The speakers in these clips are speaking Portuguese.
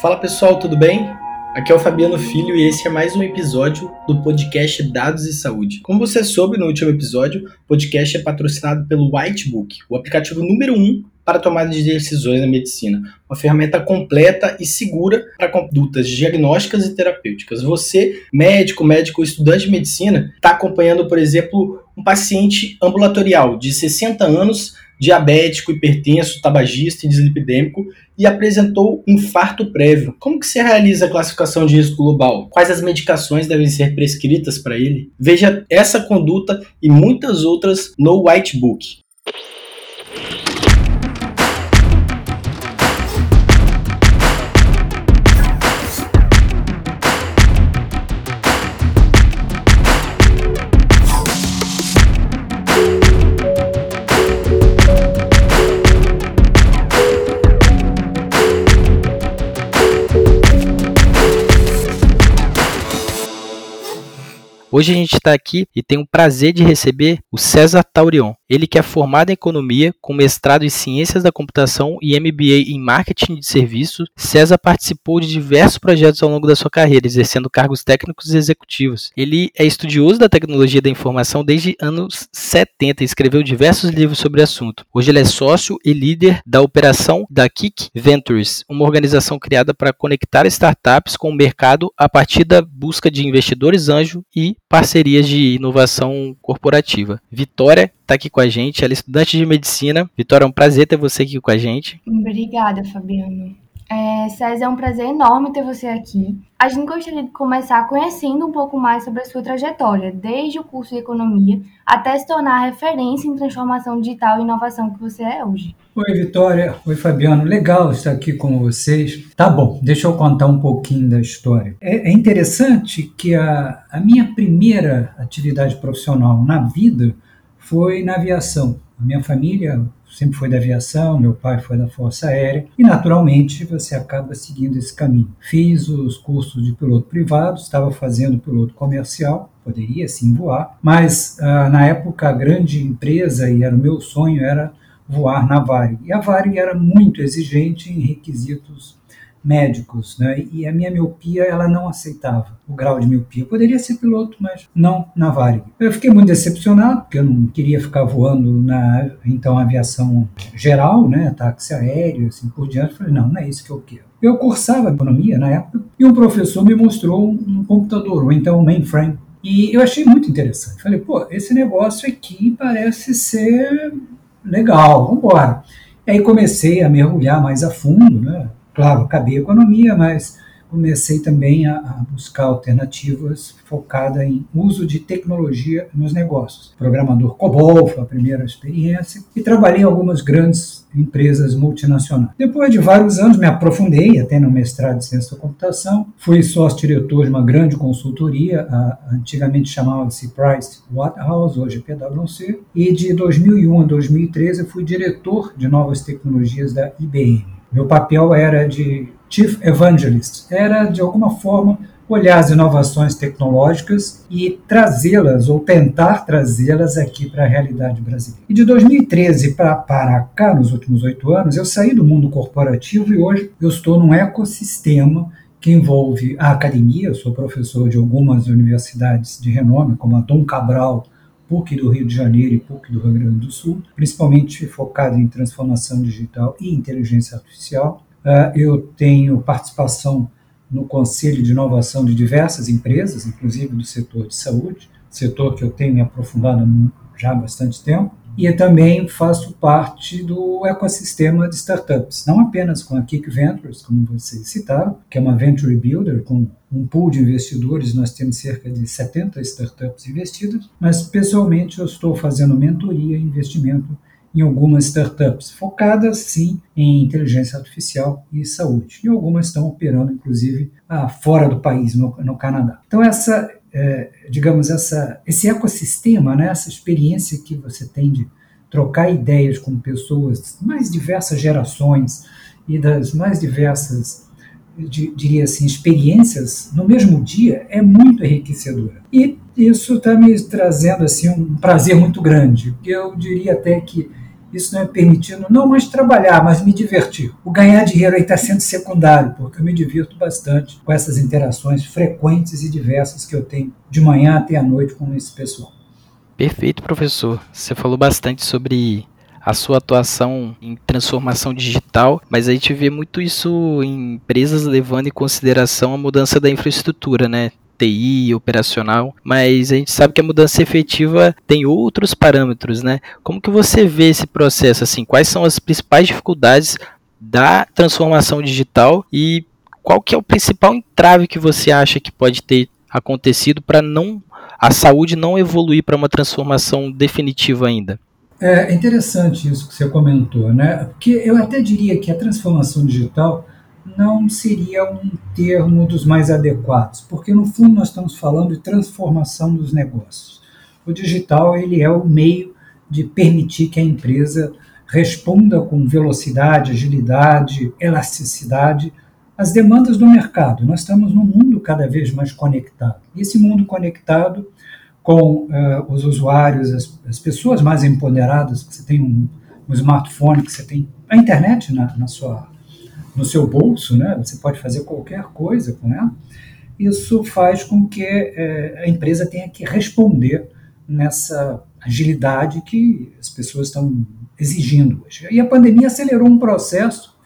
Fala pessoal, tudo bem? Aqui é o Fabiano Filho e esse é mais um episódio do podcast Dados e Saúde. Como você soube no último episódio, o podcast é patrocinado pelo Whitebook, o aplicativo número um para tomada de decisões na medicina. Uma ferramenta completa e segura para condutas diagnósticas e terapêuticas. Você, médico, médico estudante de medicina, está acompanhando, por exemplo, um paciente ambulatorial de 60 anos diabético, hipertenso, tabagista e dislipidêmico e apresentou infarto prévio. Como que se realiza a classificação de risco global? Quais as medicações devem ser prescritas para ele? Veja essa conduta e muitas outras no White Book. Hoje a gente está aqui e tem o prazer de receber o César Taurion. Ele que é formado em economia, com mestrado em ciências da computação e MBA em marketing de serviços. César participou de diversos projetos ao longo da sua carreira, exercendo cargos técnicos e executivos. Ele é estudioso da tecnologia da informação desde anos 70 e escreveu diversos livros sobre o assunto. Hoje ele é sócio e líder da operação da Kick Ventures, uma organização criada para conectar startups com o mercado a partir da busca de investidores anjo e parcerias de inovação corporativa. Vitória está aqui com a gente, ela é estudante de medicina. Vitória, é um prazer ter você aqui com a gente. Obrigada, Fabiano. É, César, é um prazer enorme ter você aqui. A gente gostaria de começar conhecendo um pouco mais sobre a sua trajetória, desde o curso de economia até se tornar a referência em transformação digital e inovação que você é hoje. Oi, Vitória. Oi, Fabiano. Legal estar aqui com vocês. Tá bom, deixa eu contar um pouquinho da história. É, é interessante que a, a minha primeira atividade profissional na vida foi na aviação. A minha família sempre foi da aviação, meu pai foi da Força Aérea e, naturalmente, você acaba seguindo esse caminho. Fiz os cursos de piloto privado, estava fazendo piloto comercial, poderia sim voar, mas ah, na época a grande empresa, e era o meu sonho, era voar na Varig. E a Varig era muito exigente em requisitos médicos, né? E a minha miopia ela não aceitava o grau de miopia. Eu poderia ser piloto, mas não na Varig. Eu fiquei muito decepcionado porque eu não queria ficar voando na então aviação geral, né? Táxi aéreo, assim por diante. Eu falei não, não é isso que eu quero. Eu cursava economia na época e um professor me mostrou um computador, ou então um mainframe. E eu achei muito interessante. Falei, pô, esse negócio aqui parece ser legal, vamos embora. Aí comecei a mergulhar mais a fundo, né? Claro, acabei economia, mas comecei também a, a buscar alternativas focada em uso de tecnologia nos negócios. Programador COBOL foi a primeira experiência e trabalhei em algumas grandes empresas multinacionais. Depois de vários anos me aprofundei até no mestrado de ciência da computação, fui sócio-diretor de uma grande consultoria, a, antigamente chamava-se Price Waterhouse, hoje é PwC, e de 2001 a 2013 fui diretor de novas tecnologias da IBM. Meu papel era de Chief Evangelist, era de alguma forma olhar as inovações tecnológicas e trazê-las ou tentar trazê-las aqui para a realidade brasileira. E de 2013 para, para cá, nos últimos oito anos, eu saí do mundo corporativo e hoje eu estou num ecossistema que envolve a academia, eu sou professor de algumas universidades de renome, como a Dom Cabral, PUC do Rio de Janeiro e PUC do Rio Grande do Sul, principalmente focado em transformação digital e inteligência artificial. Uh, eu tenho participação no Conselho de Inovação de diversas empresas, inclusive do setor de saúde, setor que eu tenho me aprofundado já há bastante tempo. E também faço parte do ecossistema de startups, não apenas com a Kick Ventures, como vocês citaram, que é uma venture builder com um pool de investidores, nós temos cerca de 70 startups investidas, mas pessoalmente eu estou fazendo mentoria e investimento em algumas startups, focadas sim em inteligência artificial e saúde. E algumas estão operando, inclusive, ah, fora do país, no, no Canadá. Então, essa, é, digamos, essa, esse ecossistema, né, essa experiência que você tem de trocar ideias com pessoas de mais diversas gerações e das mais diversas, diria assim, experiências no mesmo dia é muito enriquecedora. E isso está me trazendo assim um prazer muito grande. Eu diria até que isso não é permitindo não mais trabalhar, mas me divertir. O ganhar dinheiro aí está sendo secundário, porque eu me divirto bastante com essas interações frequentes e diversas que eu tenho de manhã até a noite com esse pessoal. Perfeito, professor. Você falou bastante sobre a sua atuação em transformação digital, mas a gente vê muito isso em empresas levando em consideração a mudança da infraestrutura, né? TI, operacional, mas a gente sabe que a mudança efetiva tem outros parâmetros, né? Como que você vê esse processo assim? Quais são as principais dificuldades da transformação digital e qual que é o principal entrave que você acha que pode ter acontecido para não a saúde não evoluir para uma transformação definitiva ainda? É interessante isso que você comentou, né? Porque eu até diria que a transformação digital não seria um termo dos mais adequados, porque no fundo nós estamos falando de transformação dos negócios. O digital ele é o meio de permitir que a empresa responda com velocidade, agilidade, elasticidade às demandas do mercado. Nós estamos num mundo cada vez mais conectado. E esse mundo conectado com uh, os usuários, as, as, pessoas mais empoderadas, que você tem um, um smartphone, que você tem a internet na, na sua no seu bolso, né? Você pode fazer qualquer coisa com ela. Isso faz com que é, a empresa tenha que responder nessa agilidade que as pessoas estão exigindo hoje. E a pandemia acelerou um processo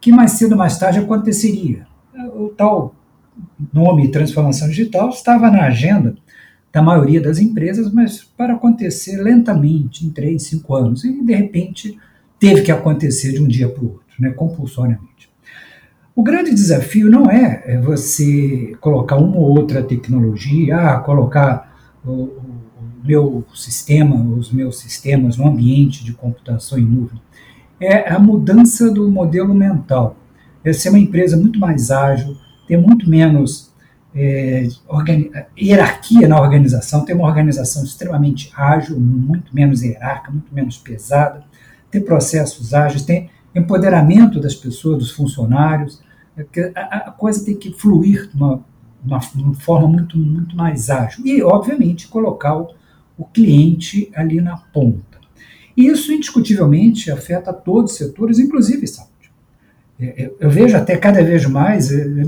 que mais cedo ou mais tarde aconteceria. O tal nome transformação digital estava na agenda da maioria das empresas, mas para acontecer lentamente, em três, cinco anos, e de repente teve que acontecer de um dia para o outro, né, compulsoriamente. O grande desafio não é, é você colocar uma ou outra tecnologia, ah, colocar o, o, meu sistema, os meus sistemas no ambiente de computação em nuvem. É a mudança do modelo mental. É ser uma empresa muito mais ágil, ter muito menos é, hierarquia na organização, ter uma organização extremamente ágil, muito menos hierárquica, muito menos pesada, ter processos ágeis, ter empoderamento das pessoas, dos funcionários, é a, coisa tem que fluir de uma, uma, uma, forma muito, muito mais ágil. E, obviamente, colocar o, o cliente ali na ponta. E isso, indiscutivelmente, afeta todos os setores, inclusive saúde. É, é, eu vejo até cada vez mais, eu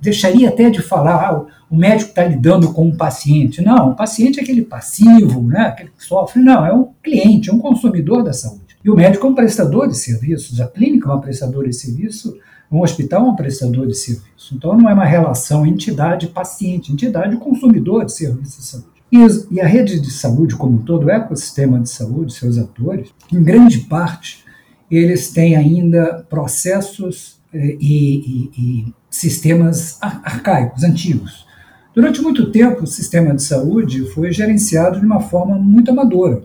deixaria até de falar, ah, o médico está lidando com um paciente. Não, o paciente é aquele passivo, né, aquele que sofre. Não, é um cliente, é um consumidor da saúde. E o médico é um prestador de serviços, a clínica é uma prestadora de serviço um hospital é um prestador de serviço. Então, não é uma relação entidade-paciente, entidade-consumidor de serviços de saúde. E, a rede de saúde, como todo, o ecossistema de saúde, seus atores, em grande parte, eles têm ainda processos eh, e, e, e, sistemas arcaicos, antigos. Durante muito tempo, o sistema de saúde foi gerenciado de uma forma muito amadora.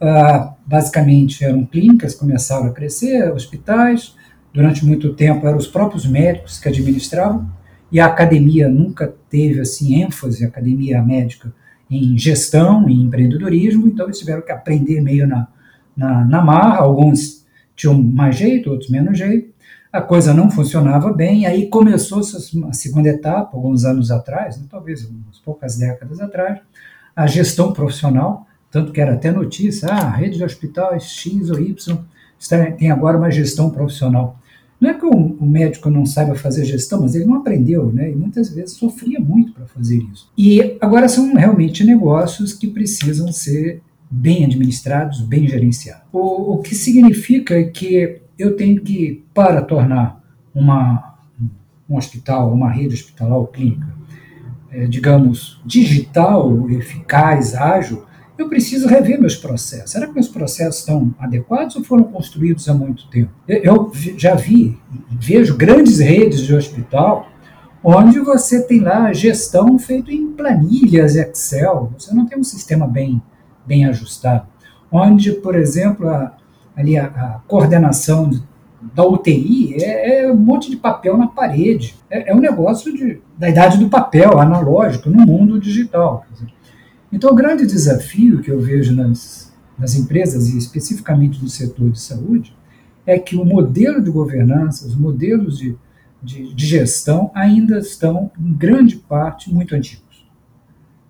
Ah, basicamente, eram clínicas começaram a crescer, hospitais, durante muito tempo eram os próprios médicos que administravam, e a academia nunca teve assim ênfase, a academia médica, em gestão, em empreendedorismo, então eles tiveram que aprender meio na, na, na marra, alguns tinham mais jeito, outros menos jeito, a coisa não funcionava bem, aí começou a segunda etapa, alguns anos atrás, né, talvez umas poucas décadas atrás, a gestão profissional, tanto que era até notícia, ah, a rede de hospitais X ou Y tem agora uma gestão profissional. Não é que o, médico não saiba fazer gestão, mas ele não aprendeu, né? E muitas vezes sofria muito para fazer isso. E agora são realmente negócios que precisam ser bem administrados, bem gerenciados. O, o que significa que eu tenho que, para tornar uma, um hospital, uma rede hospitalar ou clínica, é, digamos, digital, eficaz, ágil, eu preciso rever meus processos. Será que meus processos estão adequados ou foram construídos há muito tempo? Eu já vi, vejo grandes redes de hospital onde você tem lá gestão feita em planilhas Excel, você não tem um sistema bem, bem ajustado. Onde, por exemplo, a, ali a, a coordenação de, da UTI é, é, um monte de papel na parede. É, é um negócio de, da idade do papel, analógico, no mundo digital. Quer dizer, então, o grande desafio que eu vejo nas, nas empresas, e especificamente no setor de saúde, é que o modelo de governança, os modelos de, de, de gestão ainda estão, em grande parte, muito antigos.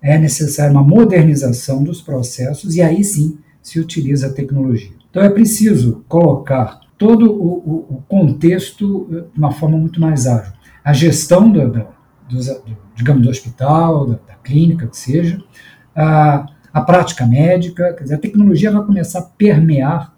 É necessária uma modernização dos processos e aí sim se utiliza a tecnologia. Então, é preciso colocar todo o, o contexto de uma forma muito mais ágil. A gestão do digamos, do hospital, da, da, clínica, que seja, a, a prática médica, quer dizer, a tecnologia vai começar a permear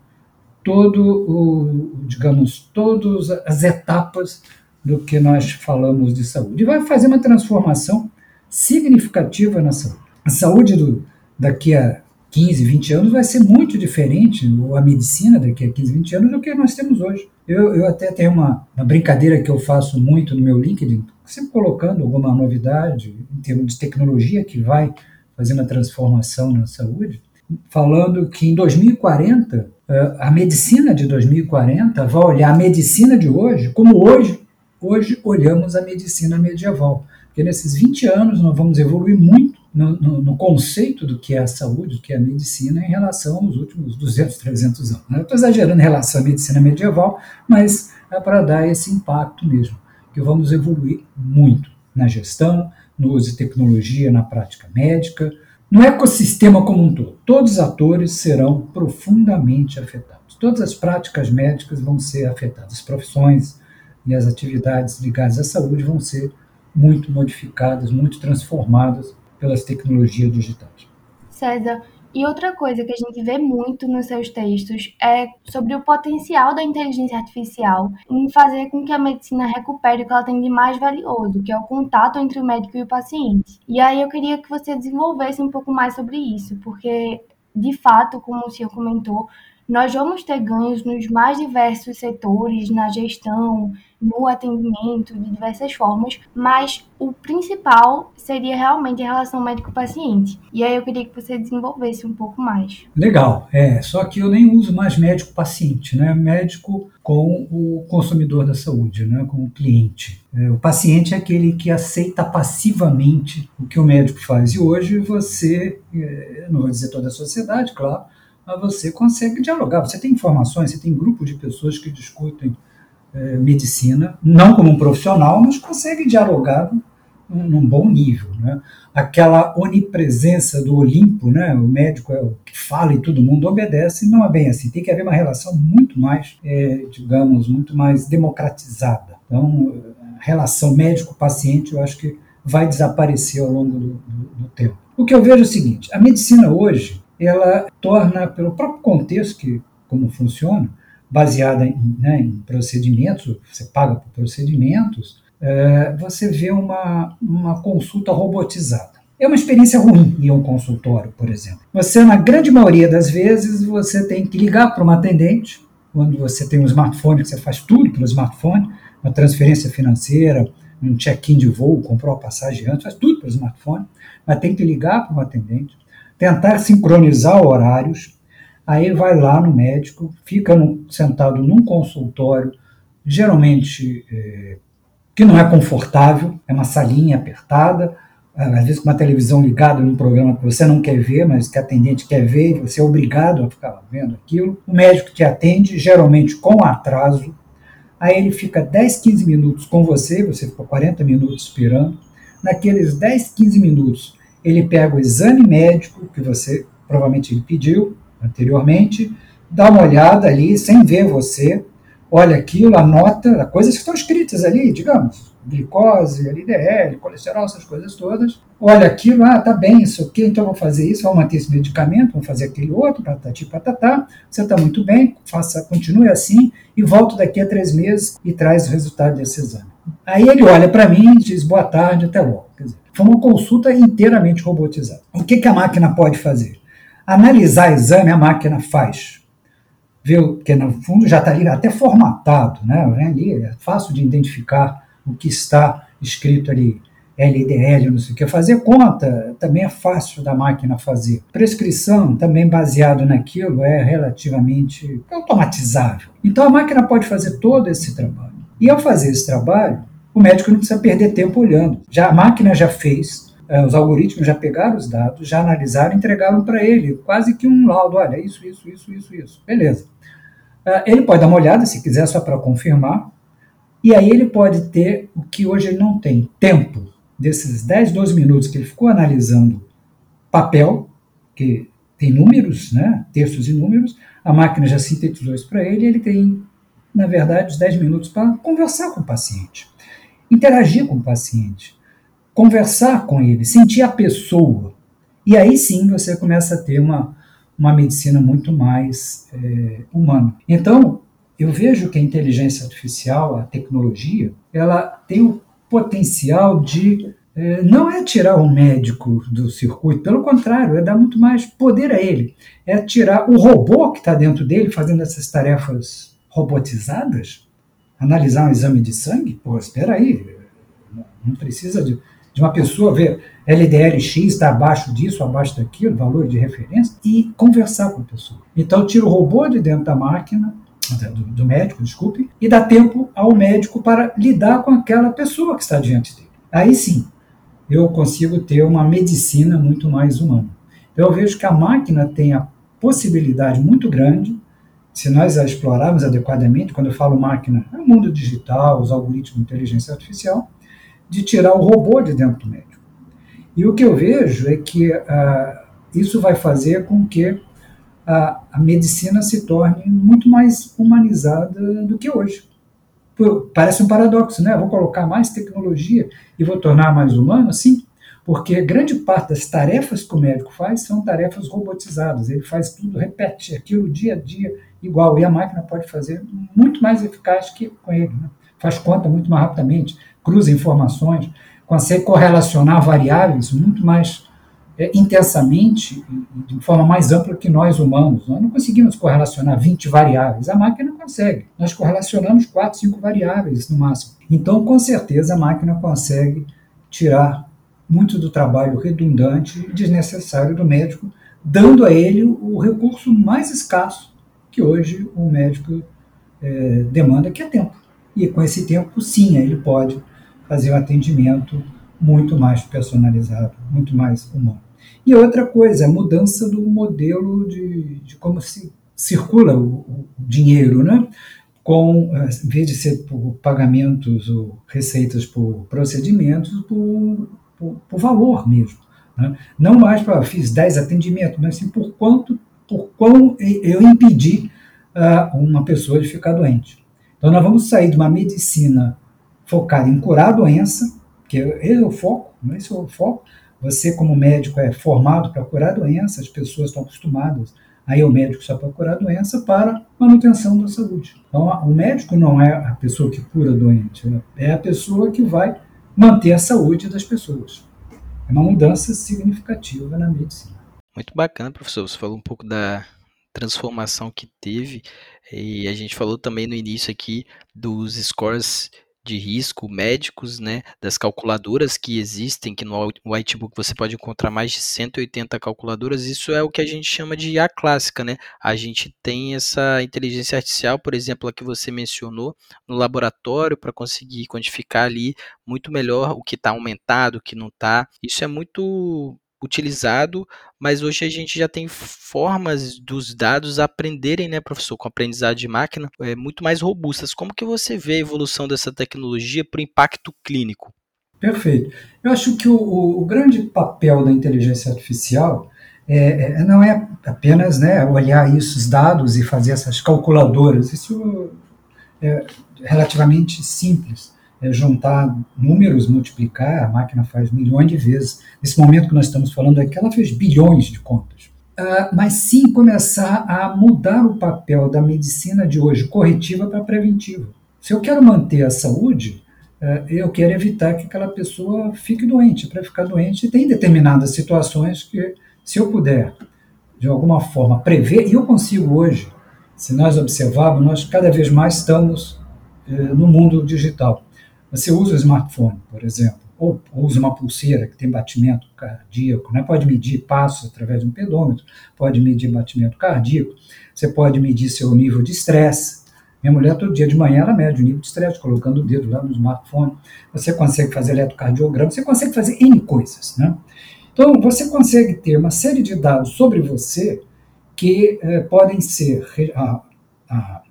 todo o, digamos, todas as etapas do que nós falamos de saúde. E vai fazer uma transformação significativa na saúde. A saúde do, daqui a 15, 20 anos vai ser muito diferente, ou a medicina daqui a 15, 20 anos, do que nós temos hoje. Eu, eu até tenho uma, uma brincadeira que eu faço muito no meu LinkedIn, sempre colocando alguma novidade em termos de tecnologia que vai fazendo a transformação na saúde, falando que em 2040, eh, a medicina de 2040 vai olhar a medicina de hoje como hoje, hoje olhamos a medicina medieval. Porque nesses 20 anos nós vamos evoluir muito no, no, no, conceito do que é a saúde, do que é a medicina, em relação aos últimos 200, 300 anos. Né? Estou exagerando em relação à medicina medieval, mas é para dar esse impacto mesmo, que vamos evoluir muito na gestão, no uso de tecnologia na prática médica, no ecossistema como um todo. Todos os atores serão profundamente afetados. Todas as práticas médicas vão ser afetadas, as profissões e as atividades ligadas à saúde vão ser muito modificadas, muito transformadas pelas tecnologias digitais. César, e outra coisa que a gente vê muito nos seus textos é sobre o potencial da inteligência artificial em fazer com que a medicina recupere o que ela tem de mais valioso, que é o contato entre o médico e o paciente. E aí eu queria que você desenvolvesse um pouco mais sobre isso, porque de fato, como o senhor comentou, nós vamos ter ganhos nos mais diversos setores, na gestão, no atendimento, de diversas formas, mas o principal seria realmente a relação médico-paciente. E aí eu queria que você desenvolvesse um pouco mais. Legal, é, só que eu nem uso mais médico-paciente, né? Médico com o consumidor da saúde, né? com o cliente. É, o paciente é aquele que aceita passivamente o que o médico faz. E hoje você, é, não vou dizer toda a sociedade, claro, mas você consegue dialogar. Você tem informações, você tem grupo de pessoas que discutem é, medicina, não como um profissional, mas consegue dialogar num, bom nível. Né? Aquela onipresença do Olimpo, né? o médico é o que fala e todo mundo obedece, não é bem assim. Tem que haver uma relação muito mais, é, digamos, muito mais democratizada. Então, a relação médico-paciente, eu acho que vai desaparecer ao longo do, do, do tempo. O que eu vejo é o seguinte: a medicina hoje ela torna, pelo próprio contexto que como funciona, baseada em, né, em procedimentos, você paga por procedimentos, é, você vê uma, uma consulta robotizada. É uma experiência ruim em um consultório, por exemplo. Você, na grande maioria das vezes, você tem que ligar para uma atendente, quando você tem um smartphone, você faz tudo pelo smartphone, uma transferência financeira, um check-in de voo, comprou a passagem antes, faz tudo pelo smartphone, mas tem que ligar para um atendente, tentar sincronizar horários, aí vai lá no médico, fica no, sentado num consultório, geralmente é, que não é confortável, é uma salinha apertada, às vezes com uma televisão ligada num programa que você não quer ver, mas que a atendente quer ver, e você é obrigado a ficar vendo aquilo. O médico te atende, geralmente com atraso, aí ele fica 10, 15 minutos com você, você ficou 40 minutos esperando. Naqueles 10, 15 minutos, ele pega o exame médico que você provavelmente ele pediu anteriormente, dá uma olhada ali sem ver você, olha aquilo, anota coisas que estão escritas ali, digamos, glicose, LDL, colesterol, essas coisas todas. Olha aquilo, ah, tá bem, isso aqui, então vou fazer isso, vou manter esse medicamento, vou fazer aquele outro, patati patatá, você está muito bem, faça, continue assim e volto daqui a três meses e traz o resultado desse exame. Aí ele olha para mim e diz boa tarde, até logo. Quer dizer, foi uma consulta inteiramente robotizada. O que, que a máquina pode fazer? Analisar exame a máquina faz. Viu? Porque no fundo já está ali até formatado, né? Ali, é fácil de identificar o que está escrito ali. LDL, não sei o que. Fazer conta também é fácil da máquina fazer. Prescrição, também baseado naquilo, é relativamente automatizável. Então a máquina pode fazer todo esse trabalho. E ao fazer esse trabalho, o médico não precisa perder tempo olhando. Já a máquina já fez, os algoritmos já pegaram os dados, já analisaram, entregaram para ele quase que um laudo. Olha, isso, isso, isso, isso, isso. Beleza. É, ele pode dar uma olhada, se quiser, só para confirmar. E aí ele pode ter o que hoje ele não tem: tempo. Desses 10, 12 minutos que ele ficou analisando papel, que tem números, né, textos e números, a máquina já sintetizou isso para ele, ele tem, na verdade, 10 minutos para conversar com o paciente, interagir com o paciente, conversar com ele, sentir a pessoa. E aí sim você começa a ter uma, uma medicina muito mais é, humana. Então, eu vejo que a inteligência artificial, a tecnologia, ela tem o potencial de é, não é tirar o médico do circuito, pelo contrário, é dar muito mais poder a ele. É tirar o robô que está dentro dele fazendo essas tarefas robotizadas, analisar um exame de sangue, pô, espera aí, não precisa de, de uma pessoa ver LDLX está abaixo disso, abaixo daquilo, valor de referência, e conversar com a pessoa. Então, tira o robô de dentro da máquina, do, do médico, desculpe, e dá tempo ao médico para lidar com aquela pessoa que está diante dele. Aí sim, eu consigo ter uma medicina muito mais humana. Então, eu vejo que a máquina tem a possibilidade muito grande, se nós a explorarmos adequadamente, quando eu falo máquina, é o mundo digital, os algoritmos de inteligência artificial, de tirar o robô de dentro do médico. E o que eu vejo é que uh, isso vai fazer com que a, a medicina se torne muito mais humanizada do que hoje. Parece um paradoxo, né? Vou colocar mais tecnologia e vou tornar mais humano? Sim, porque grande parte das tarefas que o médico faz são tarefas robotizadas. Ele faz tudo, repete aquilo dia a dia igual. E a máquina pode fazer muito mais eficaz que com ele. Né? Faz conta muito mais rapidamente, cruza informações, consegue correlacionar variáveis muito mais é, intensamente, de forma mais ampla que nós humanos. Nós não conseguimos correlacionar 20 variáveis, a máquina consegue. Nós correlacionamos 4, 5 variáveis no máximo. Então, com certeza, a máquina consegue tirar muito do trabalho redundante e desnecessário do médico, dando a ele o recurso mais escasso que hoje o médico é, demanda, que é tempo. E com esse tempo, sim, ele pode fazer um atendimento muito mais personalizado, muito mais humano. E outra coisa, a mudança do modelo de, de como se circula o, o, dinheiro, né? Com, eh, em vez de ser por pagamentos ou receitas por procedimentos, por, por, por valor mesmo. Né? Não mais para fiz 10 atendimentos, mas sim por quanto, por quão eu impedi uh, uma pessoa de ficar doente. Então nós vamos sair de uma medicina focada em curar a doença, que esse é o foco, não é esse é o foco, você, como médico, é formado para curar doença, as pessoas estão acostumadas a ir ao médico só para curar doença, para manutenção da saúde. Então, o médico não é a pessoa que cura doente, é a pessoa que vai manter a saúde das pessoas. É uma mudança significativa na medicina. Muito bacana, professor. Você falou um pouco da transformação que teve e a gente falou também no início aqui dos scores de risco médicos, né, das calculadoras que existem, que no Whitebook você pode encontrar mais de 180 calculadoras, isso é o que a gente chama de IA clássica, né? A gente tem essa inteligência artificial, por exemplo, a que você mencionou, no laboratório para conseguir quantificar ali muito melhor o que está aumentado, o que não está. Isso é muito utilizado, mas hoje a gente já tem formas dos dados aprenderem, né, professor, com aprendizado de máquina, é, muito mais robustas. Como que você vê a evolução dessa tecnologia para o impacto clínico? Perfeito. Eu acho que o, o, grande papel da inteligência artificial é, é, não é apenas né, olhar esses dados e fazer essas calculadoras. Isso é relativamente simples é juntar números, multiplicar, a máquina faz milhões de vezes. Nesse momento que nós estamos falando aqui, ela fez bilhões de contas. Uh, mas sim começar a mudar o papel da medicina de hoje, corretiva para preventiva. Se eu quero manter a saúde, uh, eu quero evitar que aquela pessoa fique doente. Para ficar doente, tem determinadas situações que, se eu puder, de alguma forma, prever, e eu consigo hoje, se nós observarmos, nós cada vez mais estamos uh, no mundo digital. Você usa o smartphone, por exemplo, ou usa uma pulseira que tem batimento cardíaco, né? pode medir passos através de um pedômetro, pode medir batimento cardíaco, você pode medir seu nível de estresse. Minha mulher, todo dia de manhã, ela mede o nível de estresse, colocando o dedo lá no smartphone. Você consegue fazer eletrocardiograma, você consegue fazer N coisas. Né? Então, você consegue ter uma série de dados sobre você que eh, podem ser ah, ah,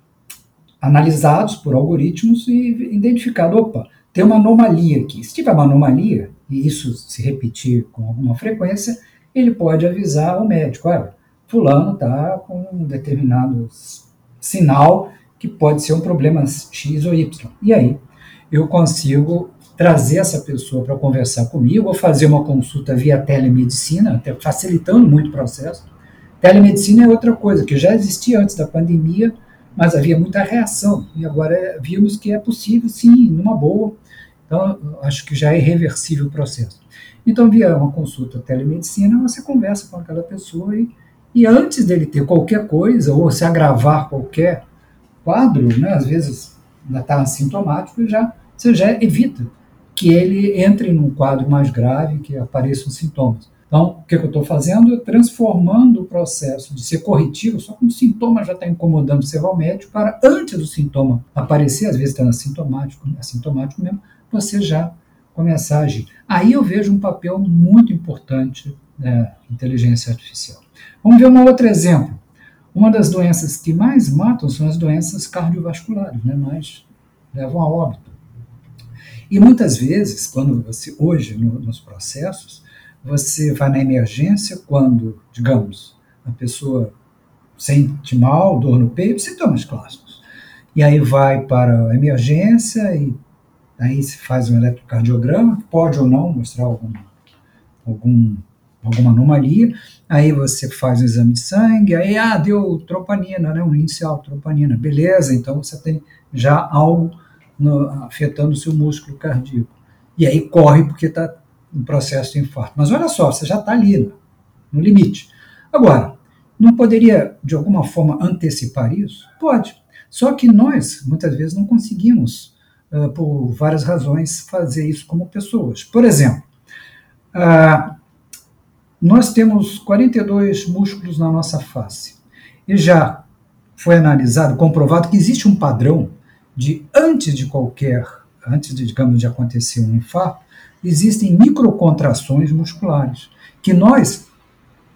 analisados por algoritmos e identificado, opa, tem uma anomalia aqui. Se tiver uma anomalia, e isso se repetir com alguma frequência, ele pode avisar o médico, olha, fulano está com um determinado sinal que pode ser um problema X ou Y. E aí eu consigo trazer essa pessoa para conversar comigo ou fazer uma consulta via telemedicina, até facilitando muito o processo. Telemedicina é outra coisa que já existia antes da pandemia, mas havia muita reação e agora vimos que é possível, sim, numa boa. Então, acho que já é irreversível o processo. Então, via uma consulta telemedicina, você conversa com aquela pessoa e, e antes dele ter qualquer coisa ou se agravar qualquer quadro, né, às vezes ainda está assintomático, já, você já evita que ele entre num quadro mais grave, que apareçam sintomas. Então, o que, que eu estou fazendo? Transformando o processo de ser corretivo, só que o sintoma já está incomodando, você vai ao médico para, antes do sintoma aparecer, às vezes está assintomático, assintomático mesmo, você já começar a agir. Aí eu vejo um papel muito importante da inteligência artificial. Vamos ver um outro exemplo. Uma das doenças que mais matam são as doenças cardiovasculares, né, mais levam a óbito. E muitas vezes, quando você, hoje, no, nos processos, você vai na emergência quando, digamos, a pessoa sente mal, dor no peito, sintomas clássicos. E aí vai para a emergência e aí se faz um eletrocardiograma, que pode ou não mostrar algum, algum, alguma anomalia. Aí você faz o exame de sangue, aí ah, deu troponina, né, um índice alto troponina. Beleza, então você tem já algo no, afetando o seu músculo cardíaco. E aí corre porque está um processo de infarto. Mas olha só, você já está ali no, limite. Agora, não poderia, de alguma forma, antecipar isso? Pode. Só que nós, muitas vezes, não conseguimos, uh, por várias razões, fazer isso como pessoas. Por exemplo, uh, nós temos 42 músculos na nossa face. E já foi analisado, comprovado que existe um padrão de antes de qualquer, antes de, digamos, de acontecer um infarto, existem microcontrações musculares, que nós,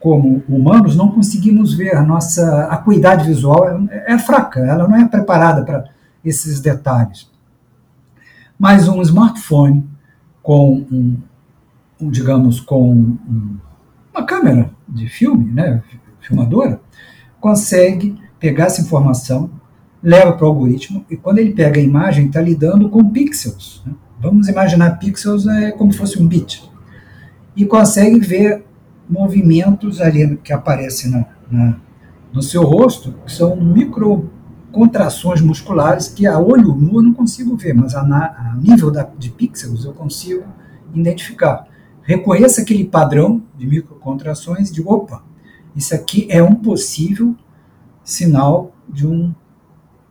como humanos, não conseguimos ver. A nossa acuidade visual é, é fraca, ela não é preparada para esses detalhes. Mas um smartphone com um, um digamos, com um, uma câmera de filme, né, filmadora, consegue pegar essa informação, leva para o algoritmo, e quando ele pega a imagem, está lidando com pixels. Né? Vamos imaginar pixels é como se fosse um bit. E consegue ver movimentos ali que aparecem no seu rosto, que são micro contrações musculares que a olho nu eu não consigo ver, mas a, a nível da, de pixels eu consigo identificar. Reconheça aquele padrão de microcontrações e digo, opa, isso aqui é um possível sinal de um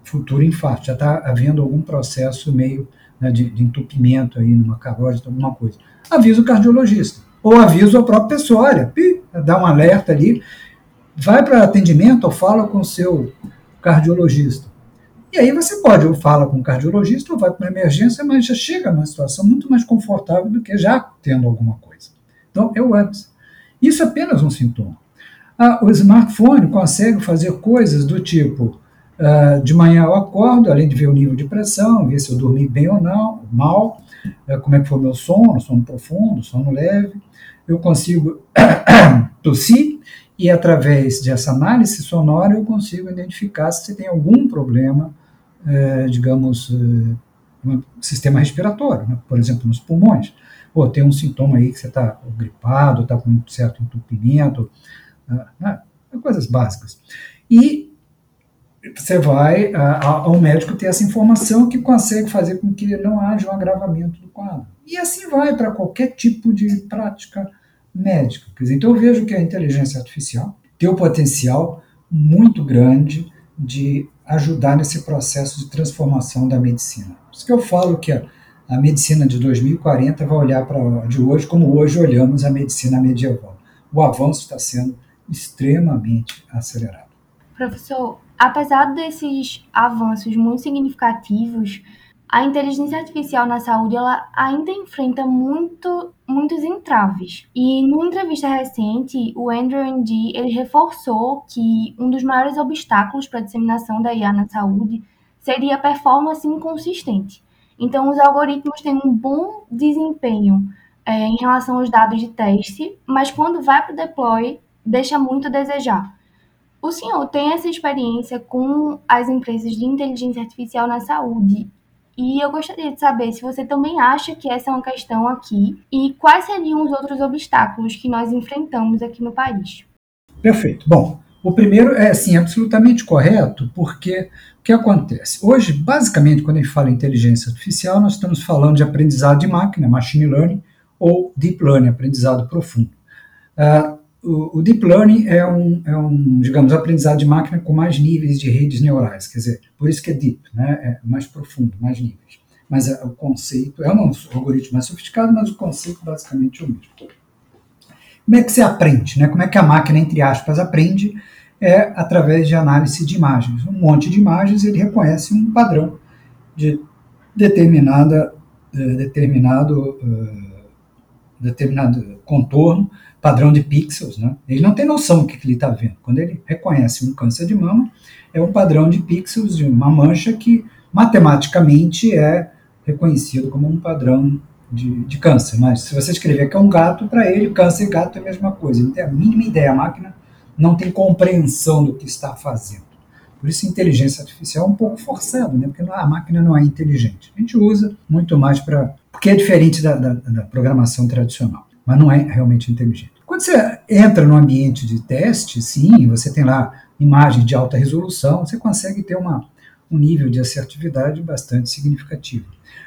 futuro infarto. Já está havendo algum processo meio né, de, de, entupimento aí numa carótida, alguma coisa. Avisa o cardiologista. Ou avisa a própria pessoa, olha, pi, dá um alerta ali, vai para atendimento ou fala com o seu cardiologista. E aí você pode, ou fala com o cardiologista, ou vai para uma emergência, mas já chega numa situação muito mais confortável do que já tendo alguma coisa. Então, é o antes. Isso é apenas um sintoma. Ah, o smartphone consegue fazer coisas do tipo Uh, de manhã eu acordo, além de ver o nível de pressão, ver se eu dormi bem ou não, mal, uh, como é que foi meu sono, sono profundo, sono leve. Eu consigo tossir e através dessa análise sonora eu consigo identificar se tem algum problema, uh, digamos, no sistema respiratório, né? por exemplo, nos pulmões. Ou tem um sintoma aí que você está gripado, está com um certo entupimento, né? coisas básicas. E você vai ao médico ter essa informação que consegue fazer com que não haja um agravamento do quadro. E assim vai para qualquer tipo de prática médica. Dizer, então eu vejo que a inteligência artificial tem um potencial muito grande de ajudar nesse processo de transformação da medicina. Por isso que eu falo que a, a medicina de 2040 vai olhar para a de hoje como hoje olhamos a medicina medieval. O avanço está sendo extremamente acelerado. Professor, apesar desses avanços muito significativos, a inteligência artificial na saúde ela ainda enfrenta muito, muitos entraves. E numa entrevista recente, o Andrew Ng ele reforçou que um dos maiores obstáculos para a disseminação da IA na saúde seria a performance inconsistente. Então, os algoritmos têm um bom desempenho é, em relação aos dados de teste, mas quando vai para o deploy, deixa muito a desejar. O senhor tem essa experiência com as empresas de inteligência artificial na saúde e eu gostaria de saber se você também acha que essa é uma questão aqui e quais seriam os outros obstáculos que nós enfrentamos aqui no país. Perfeito. Bom, o primeiro é sim absolutamente correto, porque o que acontece? Hoje, basicamente, quando a gente fala em inteligência artificial, nós estamos falando de aprendizado de máquina, machine learning, ou deep learning, aprendizado profundo. Uh, o, Deep Learning é um, é um, digamos, aprendizado de máquina com mais níveis de redes neurais, quer dizer, por isso que é deep, né? é mais profundo, mais níveis. Mas é, o conceito é um algoritmo mais sofisticado, mas o conceito basicamente é o mesmo. Como é que você aprende? Né? Como é que a máquina, entre aspas, aprende? É através de análise de imagens. Um monte de imagens, ele reconhece um padrão de determinada, de determinado, uh, determinado contorno, padrão de pixels, né? Ele não tem noção do que, ele está vendo. Quando ele reconhece um câncer de mama, é um padrão de pixels de uma mancha que matematicamente é reconhecido como um padrão de, de câncer. Mas se você escrever que é um gato, para ele câncer e gato é a mesma coisa. Ele não tem a mínima ideia. A máquina não tem compreensão do que está fazendo. Por isso, inteligência artificial é um pouco forçado, né? porque a máquina não é inteligente. A gente usa muito mais para. porque é diferente da, da, da programação tradicional, mas não é realmente inteligente. Quando você entra no ambiente de teste, sim, você tem lá imagens de alta resolução, você consegue ter uma, um nível de assertividade bastante significativo.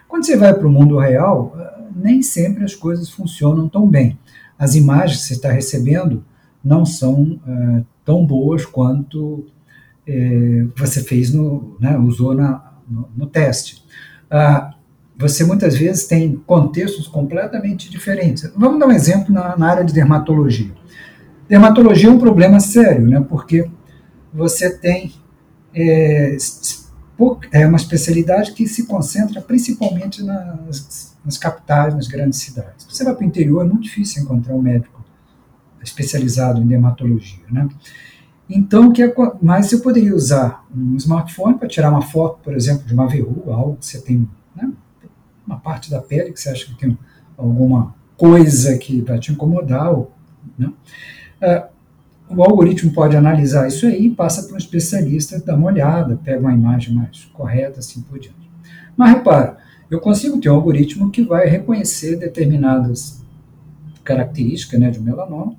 Quando você vai para o mundo real, eh, nem sempre as coisas funcionam tão bem. As imagens que você está recebendo não são uh, tão boas quanto uh, você fez no, né, usou na, no, no teste. Uh, você muitas vezes tem contextos completamente diferentes. Vamos dar um exemplo na, na área de dermatologia. Dermatologia é um problema sério, né? Porque você tem é, é uma especialidade que se concentra principalmente nas, nas capitais, nas grandes cidades. Você vai para o interior, é muito difícil encontrar um médico especializado em dermatologia, né? Então, que é, mas eu poderia usar um smartphone para tirar uma foto, por exemplo, de uma verruga, algo que você tem né, uma parte da pele que você acha que tem alguma coisa que vai te incomodar. Ou, né? é, o algoritmo pode analisar isso aí, passa para um especialista, dá uma olhada, pega uma imagem mais correta, assim por diante. Mas repara, eu consigo ter um algoritmo que vai reconhecer determinadas características né, de melanoma,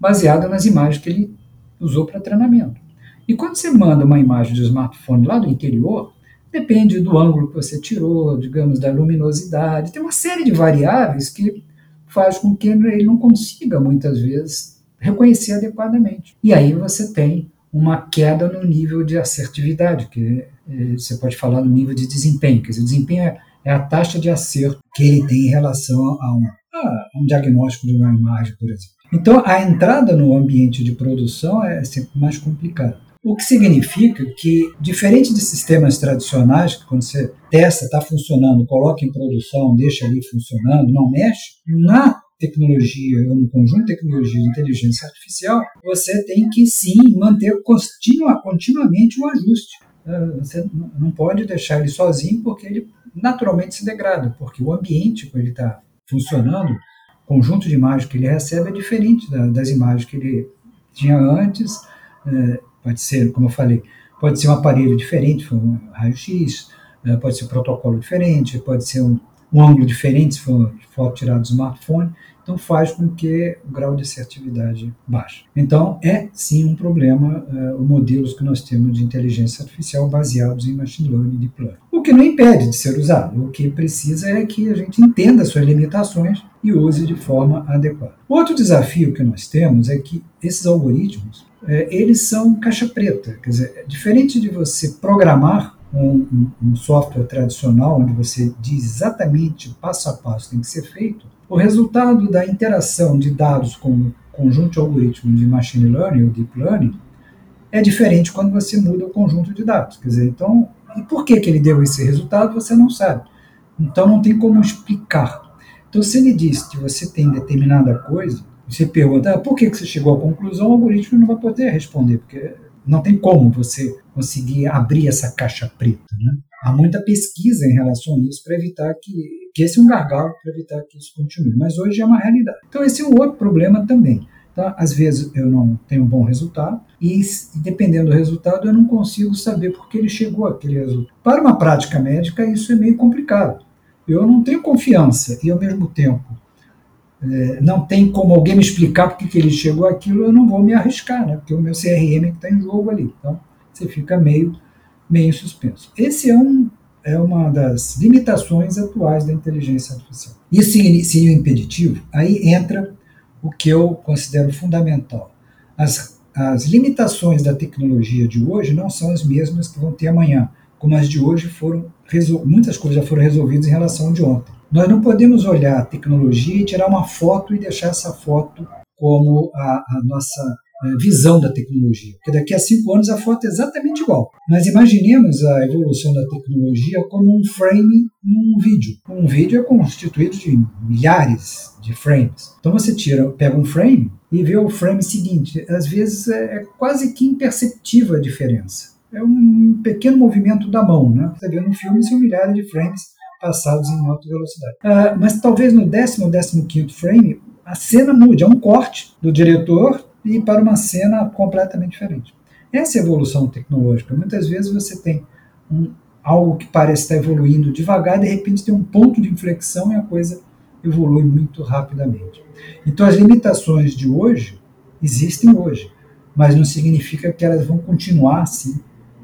baseada nas imagens que ele usou para treinamento. E quando você manda uma imagem de smartphone lá do interior, Depende do ângulo que você tirou, digamos, da luminosidade. Tem uma série de variáveis que faz com que ele não consiga, muitas vezes, reconhecer adequadamente. E aí você tem uma queda no nível de assertividade, que eh, você pode falar no nível de desempenho. Quer dizer, o desempenho é, é a taxa de acerto que ele tem em relação a um, a um diagnóstico de uma imagem, por exemplo. Então, a entrada no ambiente de produção é sempre mais complicada. O que significa que, diferente de sistemas tradicionais, que quando você testa, está funcionando, coloca em produção, deixa ali funcionando, não mexe, na tecnologia, ou no conjunto de tecnologias de inteligência artificial, você tem que sim manter continua, continuamente o ajuste. É, você não pode deixar ele sozinho porque ele naturalmente se degrada, porque o ambiente que ele está funcionando, o conjunto de imagens que ele recebe é diferente das imagens que ele tinha antes, é, Pode ser, como eu falei, pode ser um aparelho diferente, um raio-x, eh, pode ser um protocolo diferente, pode ser um, um ângulo diferente, se for foto tirada do smartphone. Então, faz com que o grau de assertividade baixe. Então, é sim um problema uh, os modelos que nós temos de inteligência artificial baseados em machine learning e learning. O que não impede de ser usado, o que precisa é que a gente entenda suas limitações e use de forma adequada. Outro desafio que nós temos é que esses algoritmos é, eles são caixa preta. Quer dizer, diferente de você programar um, um, um, software tradicional, onde você diz exatamente passo a passo tem que ser feito, o resultado da interação de dados com o conjunto de algoritmos de machine learning ou deep learning é diferente quando você muda o conjunto de dados. Quer dizer, então, e por que, que ele deu esse resultado, você não sabe. Então, não tem como explicar. Então, se ele diz que você tem determinada coisa, você pergunta, ah, por que você chegou à conclusão, o algoritmo não vai poder responder, porque não tem como você conseguir abrir essa caixa preta. Né? Há muita pesquisa em relação a isso para evitar que, que esse é um gargalo para evitar que isso continue, mas hoje é uma realidade. Então esse é um outro problema também. Tá? Às vezes eu não tenho um bom resultado e, dependendo do resultado, eu não consigo saber por que ele chegou àquele resultado. Para uma prática médica, isso é meio complicado. Eu não tenho confiança e, ao mesmo tempo, é, não tem como alguém me explicar por que ele chegou àquilo, eu não vou me arriscar, né? porque o meu CRM é está em jogo ali. Então, você fica meio, meio suspenso. Esse é, um, é uma das limitações atuais da inteligência artificial. Isso seria impeditivo? Aí entra o que eu considero fundamental. As, as limitações da tecnologia de hoje não são as mesmas que vão ter amanhã, como as de hoje foram muitas coisas já foram resolvidas em relação de ontem. Nós não podemos olhar a tecnologia e tirar uma foto e deixar essa foto como a, a nossa visão da tecnologia. Porque daqui a cinco anos a foto é exatamente igual. Mas imaginemos a evolução da tecnologia como um frame num vídeo. Um vídeo é constituído de milhares de frames. Então você tira, pega um frame e vê o frame seguinte. Às vezes é, é quase que imperceptível a diferença. É um pequeno movimento da mão. Né? Você vê no filme são milhares de frames passados em alta velocidade. Uh, mas talvez no décimo ou décimo quinto frame a cena mude, é um corte do diretor e para uma cena completamente diferente. Essa evolução tecnológica, muitas vezes você tem um, algo que parece estar evoluindo devagar, de repente tem um ponto de inflexão e a coisa evolui muito rapidamente. Então as limitações de hoje existem hoje, mas não significa que elas vão continuar assim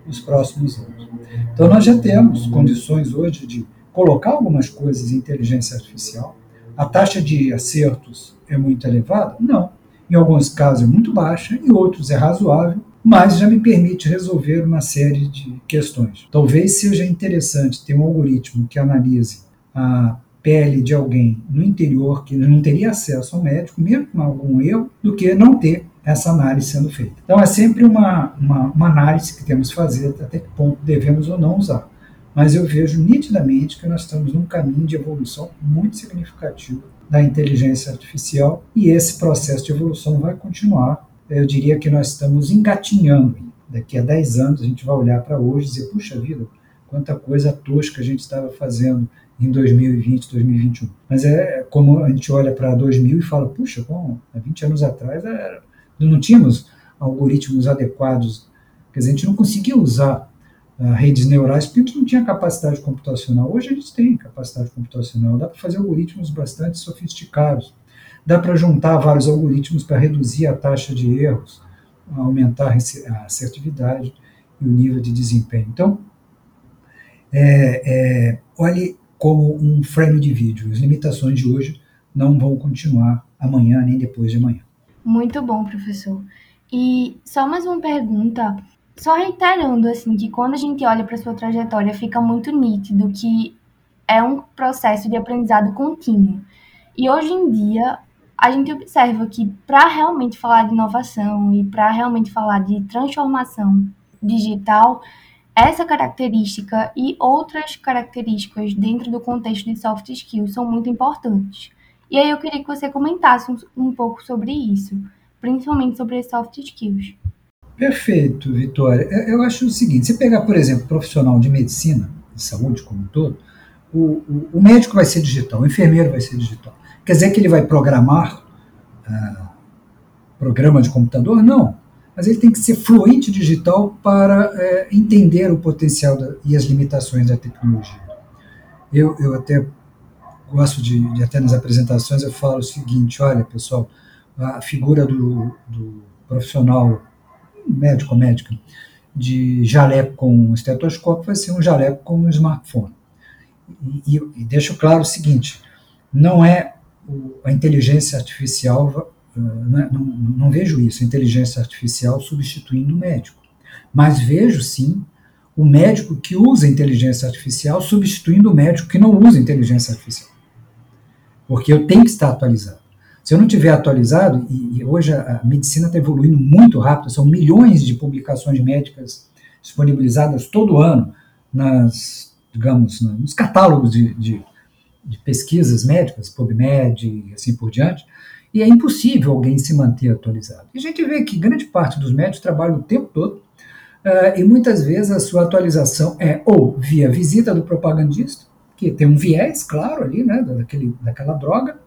nos próximos anos. Então nós já temos condições hoje de colocar algumas coisas em inteligência artificial. A taxa de acertos é muito elevada? Não em alguns casos é muito baixa, em outros é razoável, mas já me permite resolver uma série de questões. Talvez seja interessante ter um algoritmo que analise a pele de alguém no interior que não teria acesso ao médico, mesmo com algum erro, do que não ter essa análise sendo feita. Então é sempre uma, uma, uma análise que temos que fazer até que ponto devemos ou não usar. Mas eu vejo nitidamente que nós estamos num caminho de evolução muito significativo da inteligência artificial e esse processo de evolução vai continuar. Eu diria que nós estamos engatinhando. Daqui a 10 anos a gente vai olhar para hoje e dizer, puxa vida, quanta coisa tosca a gente estava fazendo em 2020, 2021. Mas é como a gente olha para 2000 e fala, puxa, bom, há 20 anos atrás era, não tínhamos algoritmos adequados, quer dizer, a gente não conseguia usar redes neurais, porque não tinha capacidade computacional. Hoje gente tem capacidade computacional, dá para fazer algoritmos bastante sofisticados, dá para juntar vários algoritmos para reduzir a taxa de erros, aumentar a assertividade e o nível de desempenho. Então, é, é, olhe como um frame de vídeo. As limitações de hoje não vão continuar amanhã nem depois de amanhã. Muito bom, professor. E só mais uma pergunta. Só reiterando, assim, que quando a gente olha para sua trajetória, fica muito nítido que é um processo de aprendizado contínuo. E hoje em dia, a gente observa que para realmente falar de inovação e para realmente falar de transformação digital, essa característica e outras características dentro do contexto de soft skills são muito importantes. E aí eu queria que você comentasse um, um pouco sobre isso, principalmente sobre as soft skills. Perfeito, Vitória. Eu acho o seguinte: você pegar, por exemplo, profissional de medicina, de saúde como um todo, o, o, o médico vai ser digital, o enfermeiro vai ser digital. Quer dizer que ele vai programar ah, programa de computador? Não. Mas ele tem que ser fluente digital para é, entender o potencial da, e as limitações da tecnologia. Eu, eu até gosto de, de, até nas apresentações, eu falo o seguinte: olha, pessoal, a figura do, do profissional médico ou médica de jaleco com estetoscópio vai ser um jaleco com um smartphone. E, e, deixo claro o seguinte: não é a inteligência artificial, uh, não, é, não, não, vejo isso, a inteligência artificial substituindo o médico. Mas vejo sim o médico que usa inteligência artificial substituindo o médico que não usa inteligência artificial. Porque eu tenho que estar atualizado. Se eu não tiver atualizado, e, e hoje a, a medicina está evoluindo muito rápido, são milhões de publicações médicas disponibilizadas todo ano nas, digamos, nos catálogos de, de, de pesquisas médicas, PubMed e assim por diante, e é impossível alguém se manter atualizado. E a gente vê que grande parte dos médicos trabalham o tempo todo, uh, e muitas vezes a sua atualização é ou via visita do propagandista, que tem um viés, claro, ali, né, daquele, daquela droga,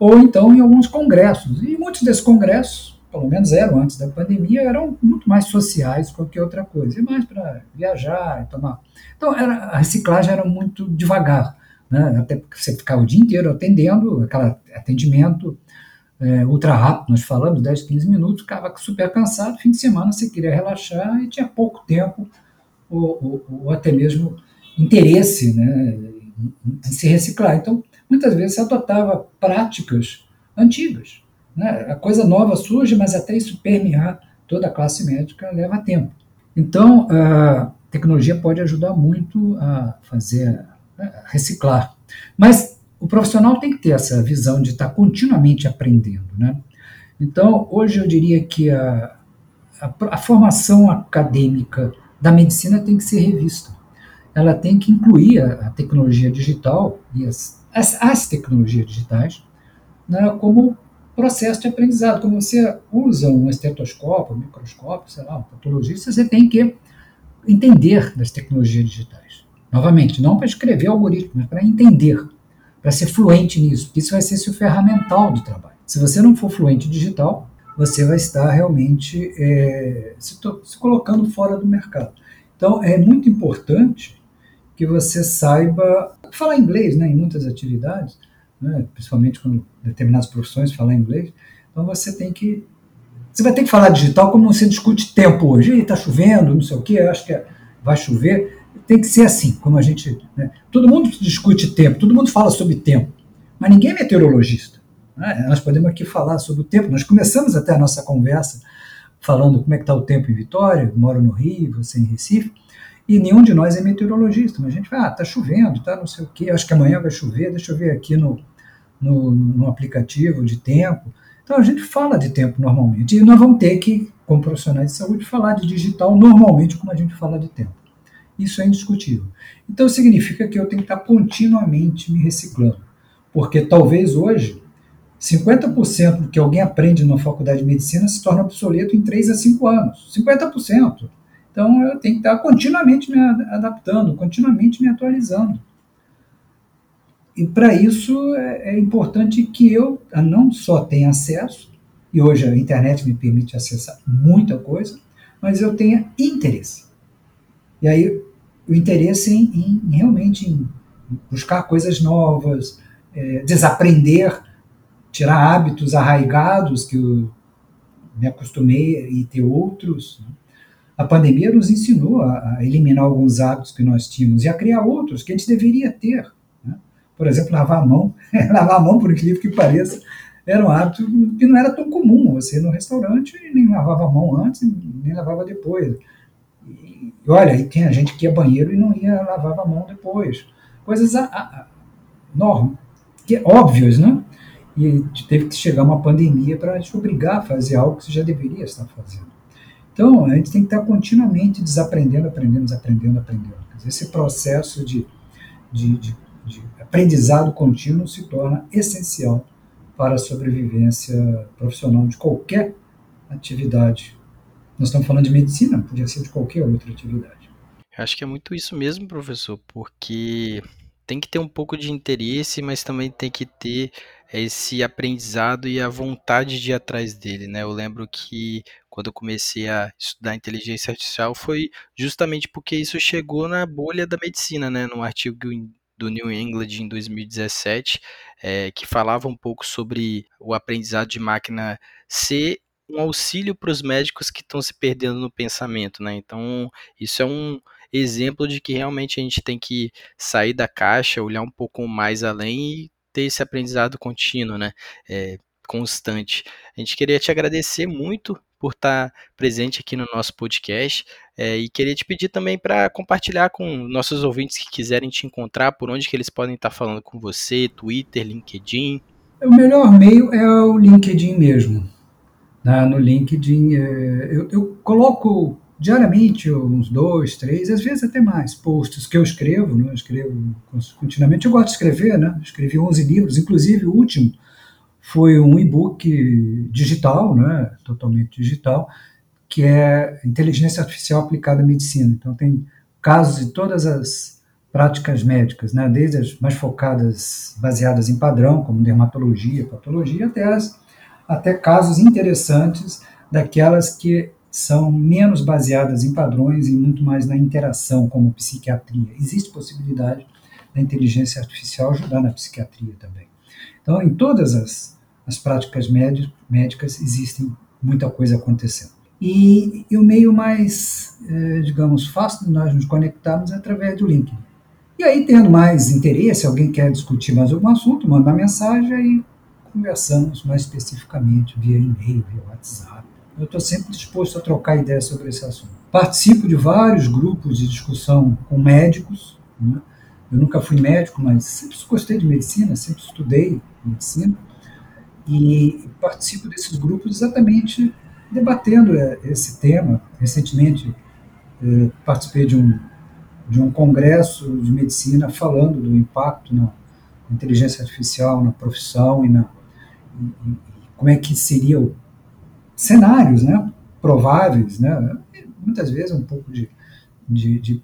ou então em alguns congressos. E muitos desses congressos, pelo menos eram antes da pandemia, eram muito mais sociais do que outra coisa, e mais para viajar, tomar. Então era, a reciclagem era muito devagar, né? até porque você ficava o dia inteiro atendendo, aquele atendimento é, ultra rápido, nós falamos 10, 15 minutos, ficava super cansado, fim de semana você queria relaxar e tinha pouco tempo ou, ou, ou até mesmo interesse né, em, em se reciclar. Então, muitas vezes se adotava práticas antigas. Né? A coisa nova surge, mas até isso permear toda a classe médica leva tempo. Então, a tecnologia pode ajudar muito a fazer, a reciclar. Mas o profissional tem que ter essa visão de estar continuamente aprendendo. Né? Então, hoje eu diria que a, a, a formação acadêmica da medicina tem que ser revista. Ela tem que incluir a, a tecnologia digital e as as, as tecnologias digitais né, como processo de aprendizado. Como você usa um estetoscópio, um microscópio, sei lá, um patologista, você tem que entender das tecnologias digitais. Novamente, não para escrever algoritmo, mas para entender, para ser fluente nisso, porque isso vai ser seu ferramental do trabalho. Se você não for fluente digital, você vai estar realmente é, se, se colocando fora do mercado. Então, é muito importante que você saiba falar inglês né, em muitas atividades, né, principalmente quando determinadas profissões falam inglês. Então você tem que. Você vai ter que falar digital como você discute tempo hoje. Está chovendo, não sei o quê, acho que vai chover. Tem que ser assim, como a gente. Né, todo mundo discute tempo, todo mundo fala sobre tempo, mas ninguém é meteorologista. Né? Nós podemos aqui falar sobre o tempo. Nós começamos até a nossa conversa falando como é que está o tempo em Vitória, moro no Rio, você em Recife. E nenhum de nós é meteorologista, mas a gente vai, ah, tá chovendo, tá não sei o quê, acho que amanhã vai chover, deixa eu ver aqui no, no, no aplicativo de tempo. Então a gente fala de tempo normalmente. E nós vamos ter que, como profissionais de saúde, falar de digital normalmente como a gente fala de tempo. Isso é indiscutível. Então significa que eu tenho que estar continuamente me reciclando. Porque talvez hoje 50% do que alguém aprende na faculdade de medicina se torna obsoleto em 3 a 5 anos. 50%. Então eu tenho que estar continuamente me adaptando, continuamente me atualizando. E para isso é, é, importante que eu não só tenha acesso, e hoje a internet me permite acessar muita coisa, mas eu tenha interesse. E aí o interesse em, em realmente em buscar coisas novas, é, desaprender, tirar hábitos arraigados que eu me acostumei e ter outros. Né? A pandemia nos ensinou a, a, eliminar alguns hábitos que nós tínhamos e a criar outros que a gente deveria ter. Né? Por exemplo, lavar a mão. lavar a mão, por incrível que pareça, era um hábito que não era tão comum. Você ir no restaurante nem lavava a mão antes, nem lavava depois. E, olha, e tinha gente que ia banheiro e não ia lavar a mão depois. Coisas a, a, que, óbvias, né? E teve que chegar uma pandemia para te obrigar a fazer algo que você já deveria estar fazendo. Então, a gente tem que estar continuamente desaprendendo, aprendendo, desaprendendo, aprendendo. Esse processo de, de, de, de aprendizado contínuo se torna essencial para a sobrevivência profissional de qualquer atividade. Nós estamos falando de medicina, podia ser de qualquer outra atividade. Eu acho que é muito isso mesmo, professor, porque tem que ter um pouco de interesse, mas também tem que ter esse aprendizado e a vontade de ir atrás dele, né? Eu lembro que quando eu comecei a estudar inteligência artificial foi justamente porque isso chegou na bolha da medicina, né? Num artigo do New England em 2017, é, que falava um pouco sobre o aprendizado de máquina ser um auxílio para os médicos que estão se perdendo no pensamento, né? Então, isso é um exemplo de que realmente a gente tem que sair da caixa, olhar um pouco mais além e ter esse aprendizado contínuo, né? É, constante. A gente queria te agradecer muito por estar presente aqui no nosso podcast é, e queria te pedir também para compartilhar com nossos ouvintes que quiserem te encontrar, por onde que eles podem estar falando com você, Twitter, LinkedIn. O melhor meio é o LinkedIn mesmo. Né? No LinkedIn é, eu, eu coloco diariamente uns dois, três, às vezes até mais posts que eu escrevo, né? eu escrevo continuamente. Eu gosto de escrever, né? Escrevi 11 livros, inclusive o último foi um e-book digital, né? Totalmente digital, que é inteligência artificial aplicada à medicina. Então tem casos de todas as práticas médicas, né? desde as mais focadas, baseadas em padrão, como dermatologia, patologia, até, as, até casos interessantes daquelas que são menos baseadas em padrões e muito mais na interação, como psiquiatria. Existe possibilidade da inteligência artificial ajudar na psiquiatria também. Então, em todas as, as práticas médicas existem muita coisa acontecendo. E, e o meio mais, eh, digamos, fácil de nós nos conectarmos é através do LinkedIn. E aí, tendo mais interesse, alguém quer discutir mais algum assunto, manda uma mensagem e conversamos mais especificamente via e-mail, via WhatsApp. Eu estou sempre disposto a trocar ideias sobre esse assunto. Participo de vários grupos de discussão com médicos. Né? Eu nunca fui médico, mas sempre gostei de medicina, sempre estudei medicina. E participo desses grupos exatamente debatendo é, esse tema. Recentemente, eh, participei de um, de um congresso de medicina falando do impacto na inteligência artificial na profissão e, na, e, como é que seria o cenários né, prováveis, né, muitas vezes um pouco de, de, de,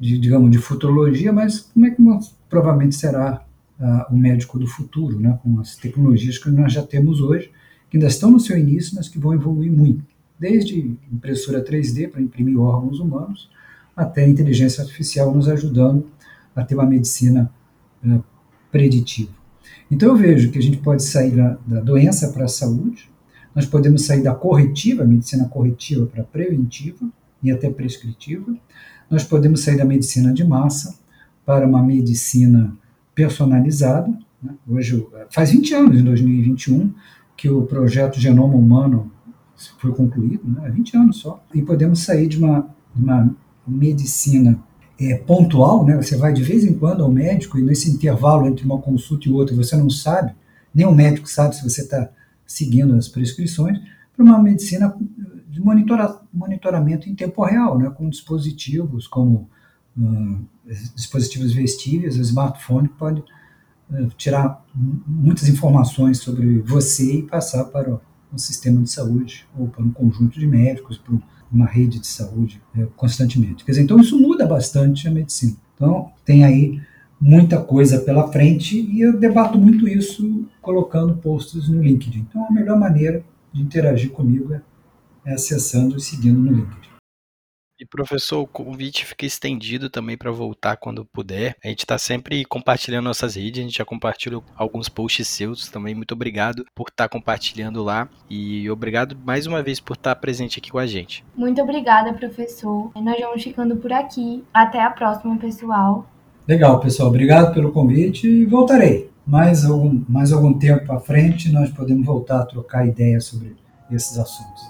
de digamos, de futurologia, mas como é que provavelmente será uh, o médico do futuro, né, com as tecnologias que nós já temos hoje, que ainda estão no seu início, mas que vão evoluir muito, desde impressora 3D para imprimir órgãos humanos, até inteligência artificial nos ajudando a ter uma medicina uh, preditiva. Então eu vejo que a gente pode sair da, da doença para a saúde, nós podemos sair da corretiva, medicina corretiva, para preventiva e até prescritiva. Nós podemos sair da medicina de massa para uma medicina personalizada. Né? Hoje, faz 20 anos, em 2021, que o projeto Genoma Humano foi concluído, né? 20 anos só. E podemos sair de uma, uma medicina é, pontual, né? Você vai de vez em quando ao médico e nesse intervalo entre uma consulta e outra você não sabe, nem o médico sabe se você está seguindo as prescrições, para uma medicina de monitora, monitoramento em tempo real, né, com dispositivos como uh, dispositivos vestíveis, o smartphone pode uh, tirar muitas informações sobre você e passar para o, um sistema de saúde ou para um conjunto de médicos, para uma rede de saúde uh, constantemente. Quer dizer, então isso muda bastante a medicina. Então tem aí muita coisa pela frente e eu debato muito isso colocando posts no LinkedIn. Então a melhor maneira de interagir comigo é, é acessando e seguindo no LinkedIn. E professor, o convite fica estendido também para voltar quando puder. A gente está sempre compartilhando nossas redes, a gente já compartilhou alguns posts seus também. Muito obrigado por estar tá compartilhando lá e obrigado mais uma vez por estar tá presente aqui com a gente. Muito obrigada, professor. Nós vamos ficando por aqui. Até a próxima, pessoal. Legal, pessoal. Obrigado pelo convite e voltarei. Mais algum, mais algum tempo à frente, nós podemos voltar a trocar ideias sobre esses assuntos.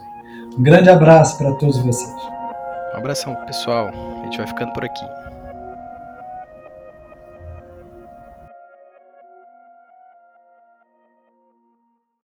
Um grande abraço para todos vocês. Um abração, pessoal. A gente vai ficando por aqui.